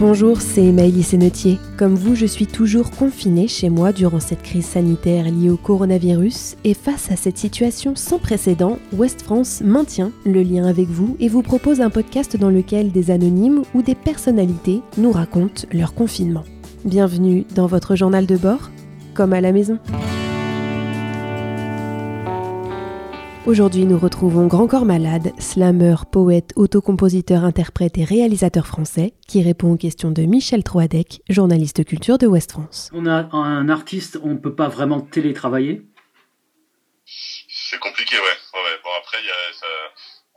Bonjour, c'est Maëlys Sénetier. Comme vous, je suis toujours confinée chez moi durant cette crise sanitaire liée au coronavirus et face à cette situation sans précédent, West France maintient le lien avec vous et vous propose un podcast dans lequel des anonymes ou des personnalités nous racontent leur confinement. Bienvenue dans votre journal de bord, comme à la maison. Aujourd'hui, nous retrouvons Grand Corps Malade, slammer, poète, autocompositeur, interprète et réalisateur français, qui répond aux questions de Michel Troadec, journaliste culture de Ouest France. On a un artiste, on ne peut pas vraiment télétravailler? C'est compliqué, ouais. ouais. Bon, après, y a, ça,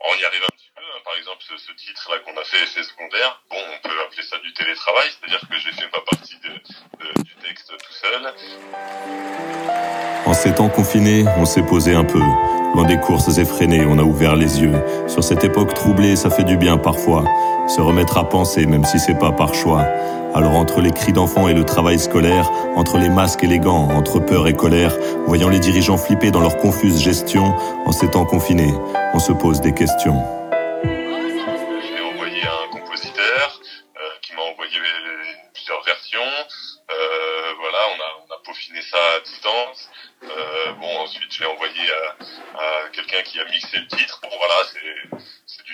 on y arrive un petit peu. Hein. Par exemple, ce, ce titre-là qu'on a fait, effet secondaire, bon, on peut appeler ça du télétravail, c'est-à-dire que j'ai fait ma partie de, de, du texte tout seul. En ces temps confinés, on s'est posé un peu. Loin des courses effrénées, on a ouvert les yeux. Sur cette époque troublée, ça fait du bien parfois. Se remettre à penser, même si c'est pas par choix. Alors entre les cris d'enfants et le travail scolaire, entre les masques et les gants, entre peur et colère, voyant les dirigeants flipper dans leur confuse gestion, en ces temps confinés, on se pose des questions. Ensuite, je l'ai envoyé à, à quelqu'un qui a mixé le titre. Bon, voilà, c'est, c'est du,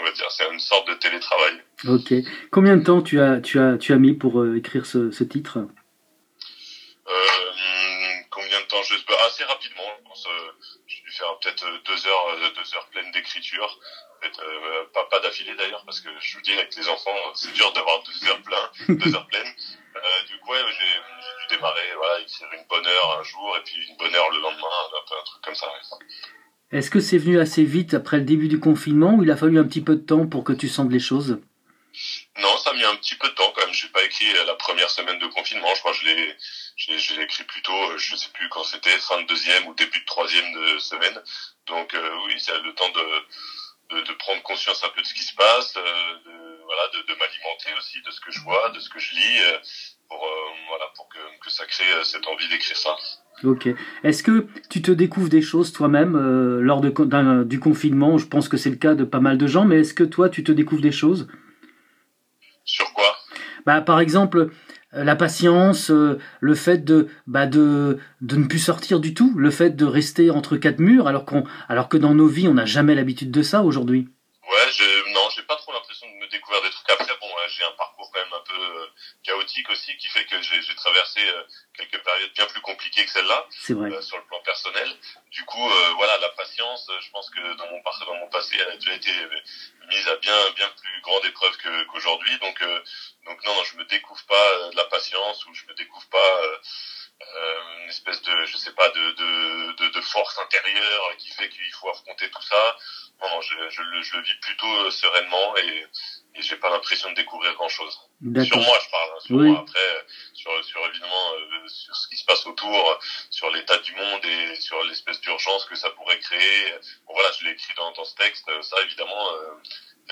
on va dire, c'est une sorte de télétravail. Ok. Combien de temps tu as, tu as, tu as mis pour euh, écrire ce, ce titre? Euh, combien de temps? Je assez rapidement. Je pense, euh, j'ai dû faire peut-être deux heures, euh, deux heures pleines d'écriture. Euh, pas, pas d'affilée d'ailleurs, parce que je vous dis avec les enfants, c'est dur d'avoir deux heures pleines, deux heures pleines. Euh, du coup, ouais, j'ai, dû démarrer, voilà, écrire une bonne heure un jour et puis une bonne heure le lendemain, un, peu un truc comme ça. Est-ce que c'est venu assez vite après le début du confinement ou il a fallu un petit peu de temps pour que tu sentes les choses? Non, ça a mis un petit peu de temps quand même. J'ai pas écrit la première semaine de confinement. Je crois que je l'ai, je, je l'ai écrit plutôt, euh, je sais plus quand c'était, fin de deuxième ou début de troisième de semaine. Donc euh, oui, ça a le temps de, de, de prendre conscience un peu de ce qui se passe, euh, de, voilà, de, de m'alimenter aussi de ce que je vois, de ce que je lis, euh, pour euh, voilà, pour que, que ça crée euh, cette envie d'écrire ça. Ok. Est-ce que tu te découvres des choses toi-même lors de, du confinement? Je pense que c'est le cas de pas mal de gens, mais est-ce que toi tu te découvres des choses? Sur quoi? Bah, Par exemple, la patience, euh, le fait de, bah, de, de ne plus sortir du tout, le fait de rester entre quatre murs, alors, qu'on, alors que dans nos vies on n'a jamais l'habitude de ça aujourd'hui? Ouais, je, non, j'ai pas trop l'impression de me découvrir des trucs. Après, bon, euh, j'ai un parcours quand même un peu euh, chaotique aussi, qui fait que j'ai, traversé euh, quelques périodes bien plus compliquées que celle-là. Euh, sur le plan personnel. Du coup, euh, voilà, la patience, je pense que dans mon, par- dans mon passé, elle a déjà été mise à bien, bien plus grande épreuve qu'aujourd'hui. Donc, euh, donc non, non, je me découvre pas de la patience ou je me découvre pas euh, une espèce de, je sais pas, de, de, de, de force intérieure qui fait qu'il faut affronter tout ça. Non, non, je, je, le, je le vis plutôt euh, sereinement et, et j'ai pas l'impression de découvrir grand chose. Sur moi, je parle. hein, sur Oui. moi. Après, sur, sur évidemment euh, sur ce qui se passe autour, sur l'état du monde et sur l'espèce d'urgence que ça pourrait créer. Bon, voilà, je l'ai écrit dans, dans ce texte. euh, Ça, évidemment, euh,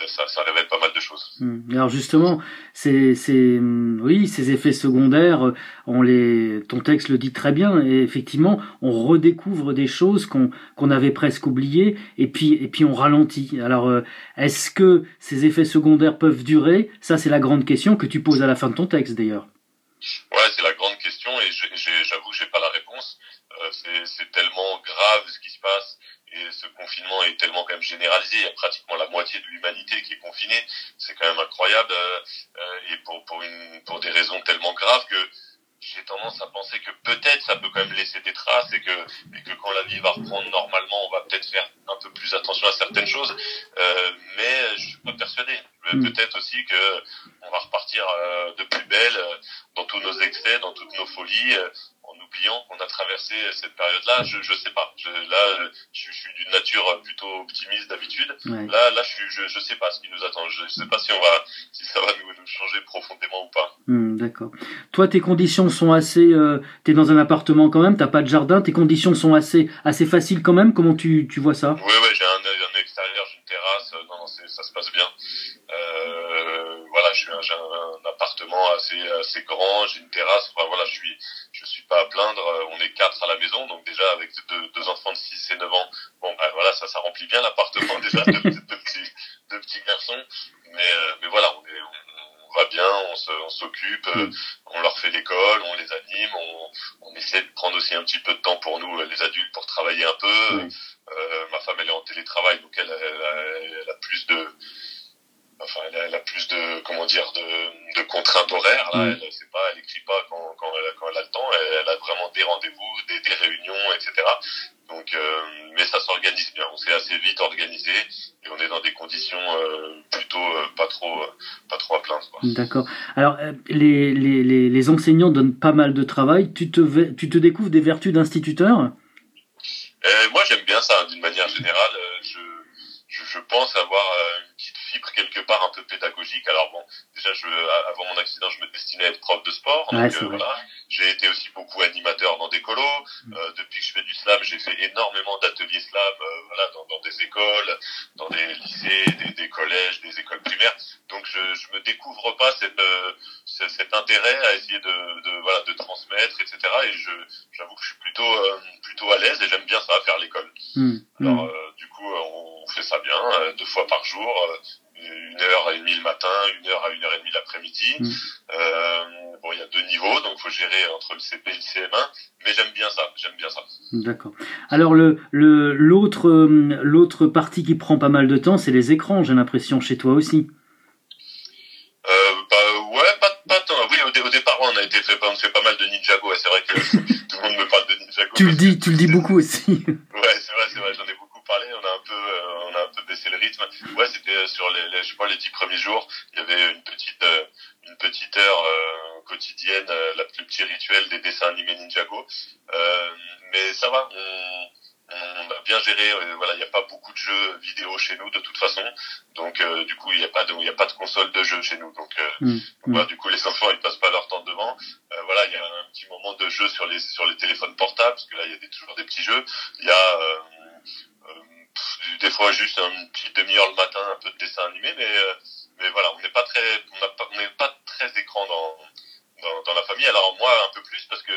ça, ça révèle pas mal de choses. Hmm. Alors justement, c'est, hum, oui, ces effets secondaires, euh, on les, ton texte le dit très bien, et effectivement, on redécouvre des choses qu'on qu'on avait presque oubliées, et puis et puis on ralentit. Alors, euh, est-ce que ces effets secondaires peuvent durer? Ça, c'est la grande question que tu poses à la fin de ton texte, d'ailleurs. Ouais, c'est la grande question et j'avoue que j'ai pas la réponse. Euh, c'est tellement grave ce qui se passe et ce confinement est tellement quand même généralisé. Il y a pratiquement la moitié de l'humanité qui est confinée. C'est quand même incroyable euh, euh, et pour pour une pour des raisons tellement graves que j'ai tendance à penser que peut-être ça peut quand même laisser des traces et que et que quand la vie va reprendre normalement, on va peut-être faire un peu plus attention à certaines choses. Euh, mais je suis pas persuadé. Mm. Peut-être aussi que on va repartir euh, de plus belle euh, dans tous nos excès, dans toutes nos folies, euh, en oubliant qu'on a traversé cette période-là. Je je sais pas. Je, là, je, je suis d'une nature plutôt optimiste d'habitude. Ouais. Là, là, je suis, je, je sais pas ce qui nous attend. Je sais pas si on va, si ça va nous, nous changer profondément ou pas. Hmm, D'accord. Toi, tes conditions sont assez. Euh, T'es dans un appartement quand même, t'as pas de jardin, tes conditions sont assez assez faciles quand même. Comment tu tu vois ça? Oui, ouais, j'ai un, un extérieur, j'ai une terrasse. euh, Non, non, ça se passe bien. Euh, j'ai un, un appartement assez assez grand, j'ai une terrasse. Enfin, voilà, je suis je suis pas à plaindre. Euh, On est quatre à la maison, donc déjà avec deux, deux enfants de 6 et 9 ans, bon, ben voilà, ça ça remplit bien l'appartement déjà, deux, deux petits deux petits garçons. Mais euh, mais voilà, on est on, on va bien, on s'occupe, mm. on leur fait l'école, on les anime, on, on, essaie de prendre aussi un petit peu de temps pour nous, les adultes, pour travailler un peu. Euh, ma femme, elle est en télétravail, donc elle, elle, elle a plus de enfin elle a, plus de comment dire de, de contraintes horaires là mm. elle sait pas elle écrit pas quand, quand, elle, quand elle a le temps elle, a vraiment des rendez-vous des, des réunions etc donc euh, mais ça s'organise bien. On s'est assez vite organisé et on est dans des conditions euh, plutôt euh, pas trop pas trop à plaindre d'accord. Alors les, les, les, les enseignants donnent pas mal de travail. Tu te tu te découvres des vertus d'instituteur? Moi j'aime bien ça d'une manière générale. Je, je, je pense avoir quelque part un peu pédagogique. Alors bon, déjà, je, avant mon accident, je me destinais à être prof de sport. donc, euh, voilà. J'ai été aussi beaucoup animateur dans des colos. Mm. Euh, depuis que je fais du slam, j'ai fait énormément d'ateliers slam, euh, voilà, dans, dans, des écoles, dans des lycées, des, des, collèges, des écoles primaires. Donc, je, je me découvre pas cette, cet intérêt à essayer de, de, voilà, de transmettre, etc. Et je, j'avoue que je suis plutôt, plutôt à l'aise et j'aime bien ça, faire l'école. Mm. Alors, mm. du coup, on fait ça bien, deux fois par jour une heure et demie le matin, une heure à une heure et demie l'après-midi. Mm. Euh, bon, il y a deux niveaux, donc faut gérer entre le CP et le CM1, mais j'aime bien ça, j'aime bien ça. D'accord. Alors le le l'autre l'autre partie qui prend pas mal de temps, c'est les écrans. J'ai l'impression chez toi aussi. Euh, bah ouais, pas pas tant. Oui, au, départ, on a été fait, on fait pas mal de Ninjago. c'est vrai que tout le monde me parle de Ninjago. Tu le dis, tu le dis beaucoup aussi. ouais, c'est vrai, c'est vrai. J'en ai beaucoup parlé. On a un peu, euh, baissé le rythme. Ouais, c'était sur les, les, je sais pas, les dix premiers jours. Il y avait une petite, euh, une petite heure euh, quotidienne, la, le petit rituel des dessins animés Ninjago. mais ça va. On, on a bien géré. voilà, il n'y a pas beaucoup de jeux vidéo chez nous de toute façon. Donc du coup, il n'y a pas de, il a pas de console de jeu chez nous. Donc mmh, voilà, du coup, les enfants ils passent pas leur temps devant. voilà, il y a un petit moment de jeu sur les sur les téléphones portables parce que là, il y a des, toujours des petits jeux. Il y a des fois juste une petite demi-heure le matin, un peu de dessin animé, mais euh, mais voilà, on n'est pas très, on n'est pas, très écran dans, dans, dans la famille. Alors moi un peu plus parce que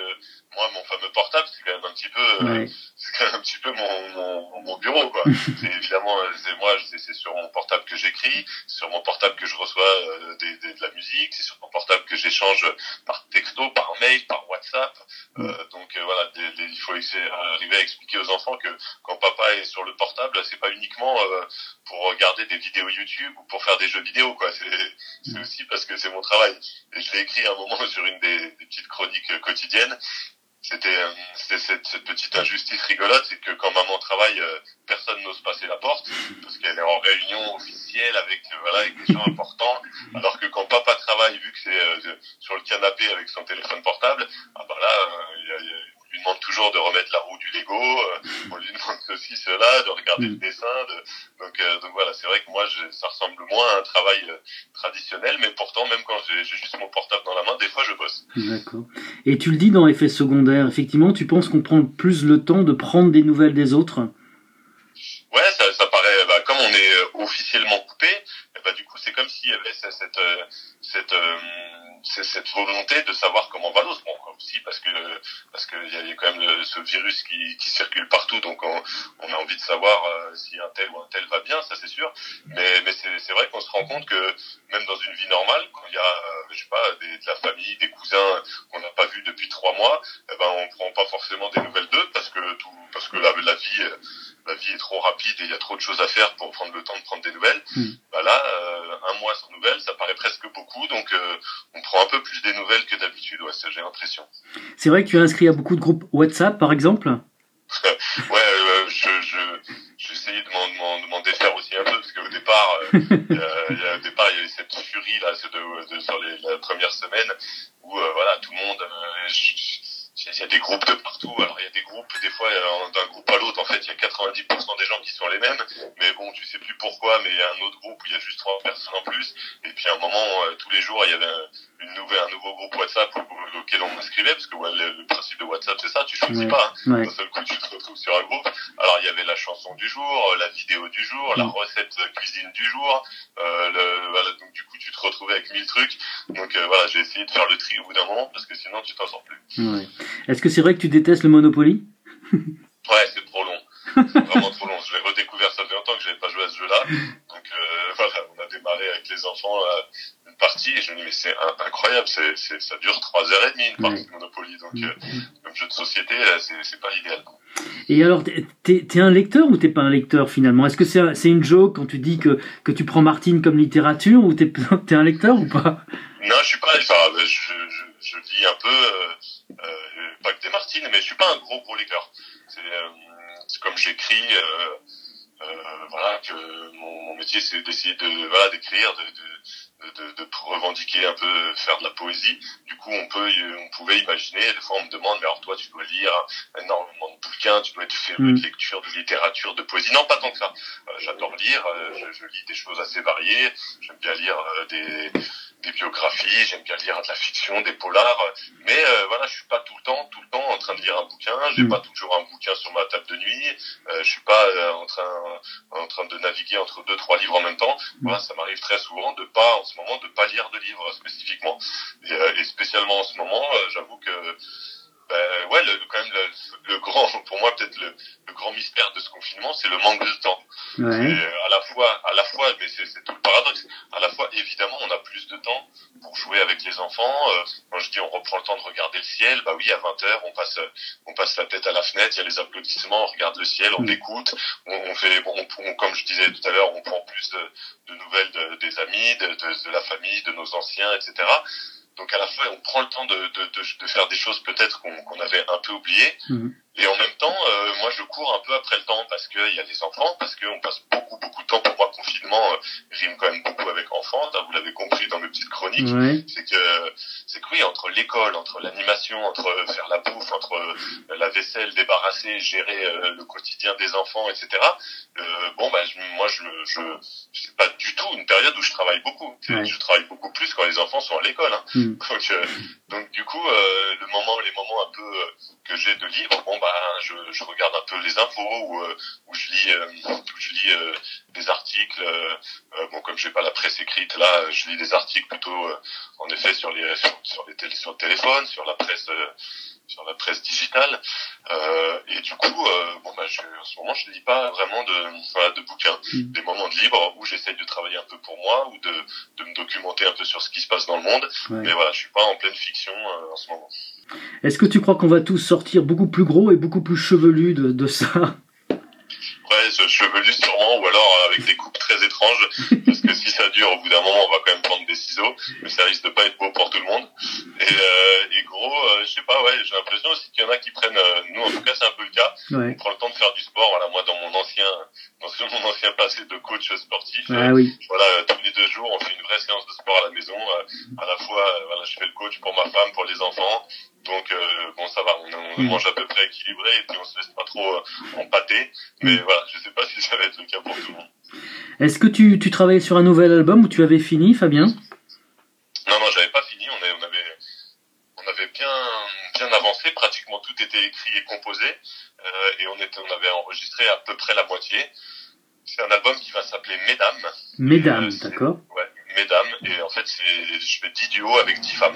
moi mon fameux portable c'est quand même un petit peu, euh, c'est quand même un petit peu mon mon, mon bureau quoi. c'est évidemment euh, c'est moi c'est sur mon portable que j'écris, c'est sur mon portable que je reçois des, des, de la musique, c'est sur mon portable que j'échange par texto, par mail, par WhatsApp. Euh, donc voilà, il faut arriver à expliquer aux enfants que quand papa est sur le portable, c'est pas uniquement euh, pour regarder des vidéos YouTube ou pour faire des jeux vidéo, quoi. C'est aussi parce que c'est mon travail. Et je l'ai écrit à un moment sur une des, des petites chroniques quotidiennes c'était euh, cette, cette, petite injustice rigolote, c'est que quand maman travaille, euh, personne n'ose passer la porte parce qu'elle est en réunion officielle avec voilà avec des gens importants, alors que quand papa travaille, vu que c'est sur le canapé avec son téléphone portable, ah bah là, il y a, y a lui demande toujours de remettre la roue du Lego, euh, on lui demande ceci, cela, de regarder le mm. dessin. De... Donc, euh, donc voilà, c'est vrai que moi, je, ça ressemble moins à un travail euh, traditionnel, mais pourtant, même quand j'ai juste mon portable dans la main, des fois, je bosse. D'accord. Et tu le dis dans effet secondaire, effectivement, tu penses qu'on prend plus le temps de prendre des nouvelles des autres? Ouais, ça, ça paraît, bah, comme on est officiellement coupé, bah, du coup, c'est comme s'il y avait cette, cette, cette c'est cette volonté de savoir comment va l'autre. Bon, aussi parce que parce qu'il y a quand même ce virus qui, qui circule partout, donc on, on a envie de savoir euh, si un tel ou un tel va bien, ça c'est sûr. Mais, mais c'est vrai qu'on se rend compte que même dans une vie normale, quand il y a, euh, je sais pas, des, de la famille, des cousins qu'on n'a pas vus depuis trois mois, eh ben on prend pas forcément des nouvelles d'eux parce que tout, parce que la, la vie la vie est trop rapide et il y a trop de choses à faire pour prendre le temps de prendre des nouvelles. Hmm. Bah là, euh, un mois sans nouvelles, ça paraît presque beaucoup, donc euh, on prend un peu plus des nouvelles que d'habitude, ouais, j'ai l'impression. C'est vrai que tu es inscrit à beaucoup de groupes WhatsApp, par exemple? Ouais, euh, je, je, j'essayais de m'en, défaire aussi un peu, parce qu'au départ, il y a, au départ, il y avait cette furie là, de, de, sur les, la première semaine, où voilà, tout le monde... Je, il y a des groupes de partout. Alors il y a des groupes, des fois d'un groupe à l'autre, en fait, il y a 90% des gens qui sont les mêmes. Mais bon, tu sais plus pourquoi, mais il y a un autre groupe où il y a juste trois personnes en plus. Et puis à un moment, euh, tous les jours, il y avait une nouvelle, un nouveau groupe WhatsApp auquel on m'inscrivait, parce que le, principe de WhatsApp, tu choisis pas. Hein. D'un seul coup, tu te retrouves sur un groupe. Alors il y avait la chanson du jour, la vidéo du jour, la recette cuisine du jour. Euh, le, voilà, donc du coup, tu te retrouvais avec mille trucs. Donc euh, voilà, j'ai essayé de faire le tri au bout d'un moment, parce que sinon, tu t'en sors plus. Est-ce que c'est vrai que tu détestes le Monopoly? Ouais, c'est trop long. C'est vraiment trop long. Je l'ai redécouvert, ça fait longtemps que j'avais pas joué à ce jeu-là. Donc euh, voilà, on a démarrer avec les enfants une partie et je me dis mais c'est incroyable, c'est, ça dure trois heures et demie une partie de Monopoly, donc comme jeu de société, c'est, c'est pas l'idéal. Et alors, t'es, t'es un lecteur ou t'es pas un lecteur finalement? Est-ce que c'est, c'est une joke quand tu dis que, que tu prends Martine comme littérature ou t'es, t'es un lecteur ou pas? Non, je suis pas. Enfin, je, je, je lis un peu, euh, euh, pas que des Martines, mais je suis pas un gros gros lecteur. C'est, euh, comme j'écris. Euh, voilà que mon, mon métier c'est d'essayer de voilà d'écrire de, de de, de, revendiquer un peu faire de la poésie. Du coup, on peut, on pouvait imaginer. Des fois, on me demande, mais alors toi, tu dois lire énormément de bouquins, tu dois être féru de mm. lecture, de littérature, de poésie. Non, pas tant que ça. Euh, j'adore lire. Euh, je, je, lis des choses assez variées. J'aime bien lire euh, des des biographies, j'aime bien lire de la fiction, des polars, mais euh, voilà, je suis pas tout le temps, tout le temps en train de lire un bouquin. J'ai mm. pas toujours un bouquin sur ma table de nuit. Euh, je suis pas euh, en train, en train de naviguer entre deux, trois livres en même temps. Mm. Voilà, ça m'arrive très souvent de pas, en ce moment, de pas lire de livres spécifiquement. Et, euh, et spécialement en ce moment, j'avoue que ben, ouais, le, quand même le, le, grand, pour moi peut-être le, le, grand mystère de ce confinement, c'est le manque de temps. Ouais. Et à la fois, à la fois, mais c'est tout le paradoxe. À la fois, évidemment, on a plus de temps pour jouer avec les enfants. Euh, quand je dis on reprend le temps de regarder le ciel, bah oui, à 20 h on passe, on passe la tête à la fenêtre, il y a les applaudissements, on regarde le ciel, on écoute, on, on fait, bon, on, comme je disais tout à l'heure, on prend plus de, de nouvelles de, des amis, de, de, de la famille, de nos anciens, etc. Donc à la fois, on prend le temps de, de, de, faire des choses peut-être qu'on qu'on avait un peu oubliées. Mhm. Et en même temps, euh, moi, je cours un peu après le temps parce qu'il y a des enfants, parce qu'on passe beaucoup, beaucoup de temps. Pour moi, confinement euh, rime quand même beaucoup avec enfants. Vous l'avez compris dans mes petites chroniques. C'est que, c'est que oui, entre l'école, entre l'animation, entre faire la bouffe, entre euh, la vaisselle, débarrasser, gérer euh, le quotidien des enfants, etc. bon, bah, moi, je, je, c'est pas du tout une période où je travaille beaucoup. Je travaille beaucoup plus quand les enfants sont à l'école. Hein. Donc, donc, du coup, le moment, les moments un peu que j'ai de libre, bon, bah, je, je, regarde un peu les infos ou, euh, ou je lis, euh, je lis euh, des articles. bon, comme j'ai pas la presse écrite là, je lis des articles plutôt, en effet, sur les sur, sur les télé, sur le téléphone, sur la presse sur la presse digitale. Euh, et du coup, euh, bon bah, je, en ce moment, je lis pas vraiment de, voilà, de bouquins. Mm. Des moments de libre où j'essaye de travailler un peu pour moi ou de, de documenter un peu sur ce qui se passe dans le monde. Mais voilà, je suis pas en pleine fiction euh, en ce moment. Est-ce que tu crois qu'on va tous sortir beaucoup plus gros et beaucoup plus chevelus de, de ça? Ouais, chevelu sûrement, ou alors avec des coupes très étranges, parce que si ça dure, au bout d'un moment, on va quand même prendre des ciseaux, mais ça risque de pas être beau pour tout le monde. Et, euh, et gros, euh, je sais pas, ouais, j'ai l'impression aussi qu'il y en a qui prennent, euh, nous en tout cas c'est un peu le cas, on prend le temps de faire du sport. Voilà, moi dans mon ancien, dans mon ancien passé de coach sportif, ah, oui. voilà, tous les jours, on fait une vraie séance de sport à la maison. à la fois, voilà, je fais le coach pour ma femme, pour les enfants, donc euh, bon, ça va, on, mange à peu près équilibré et puis on se laisse pas trop euh, empâter. Mais voilà, je sais pas si ça va être le cas pour tout le monde. Est-ce que tu, tu travaillais sur un nouvel album ou tu avais fini, Fabien? Non, non, j'avais pas fini. On, on avait, on avait bien, bien avancé. Pratiquement tout était écrit et composé, euh, et on était, on avait enregistré à peu près la moitié. C'est un album qui va s'appeler Mesdames. Mesdames, d'accord. Ouais, Mesdames. Et en fait, c'est, je fais 10 duos avec 10 femmes.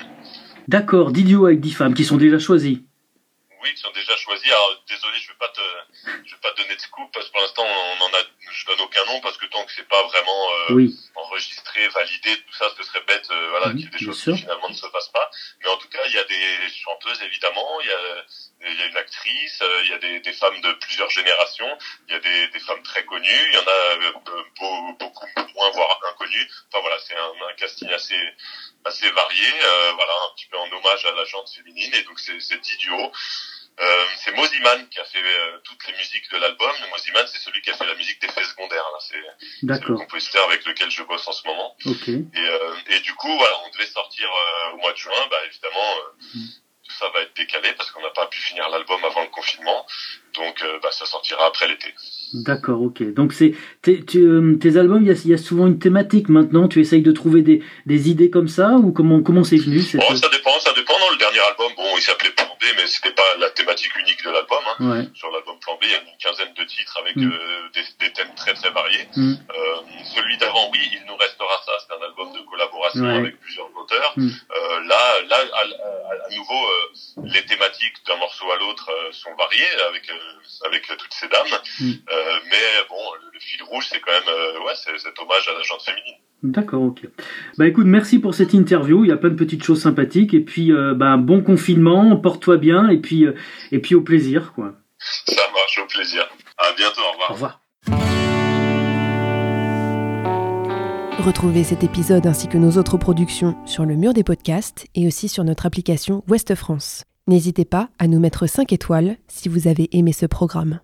D'accord, d'idiots avec 10 femmes qui sont déjà choisies. Oui, qui sont déjà choisies. Alors, désolé, je vais pas te, je vais pas te donner de scoop parce que pour l'instant, on en a, je donne aucun nom parce que tant que c'est pas vraiment euh, enregistré, validé, tout ça, ce serait bête, euh, voilà, qu'il y ait des choses qui finalement ne se passent pas. Mais en tout cas, il y a des chanteuses évidemment, il y a, il y a une actrice, euh, il y a des, des, femmes de plusieurs générations, il y a des, des femmes très connues, il y en a beaucoup moins voire inconnues. Enfin voilà, c'est un, un casting assez assez varié, euh, voilà, un petit peu en hommage à la jante féminine, et donc c'est 10 duos. Euh, c'est Moziman qui a fait euh, toutes les musiques de l'album. Moziman, c'est celui qui a fait la musique d'effets secondaires. C'est le compositeur avec lequel je bosse en ce moment. Okay. Et, euh, et, du coup, voilà, on devait sortir euh, au mois de juin. Bah, évidemment, mm. Ça va être décalé parce qu'on n'a pas pu finir l'album avant le confinement. Donc, bah, ça sortira après l'été. D'accord, ok. Donc c'est tes, euh, tes albums, il y a, y a, souvent une thématique maintenant. Tu essayes de trouver des, des idées comme ça ou comment comment c'est venu cette... bon, Ça dépend, ça dépend. Dans le dernier album, bon, il s'appelait Plan B, mais c'était pas la thématique unique de l'album. Hein. Ouais. Sur l'album Plan B, il y a une quinzaine de titres avec mm. euh, des, des, thèmes très très variés. Mm. Euh, celui d'avant, oui, il nous restera ça. C'est un album de collaboration ouais. avec plusieurs auteur. Mm. là, là, à, nouveau, les thématiques d'un morceau à l'autre sont variées avec avec toutes ces dames. Mm. mais bon, le, fil rouge, c'est quand même ouais, c'est cet hommage à la gente féminine. D'accord, ok. Bah écoute, merci pour cette interview. Il y a plein de petites choses sympathiques. Et puis, bah, bon confinement, porte-toi bien. Et puis, et puis au plaisir, quoi. Ça marche, au plaisir. À bientôt, au revoir. Au revoir. Retrouvez cet épisode ainsi que nos autres productions sur le mur des podcasts et aussi sur notre application Ouest France. N'hésitez pas à nous mettre 5 étoiles si vous avez aimé ce programme.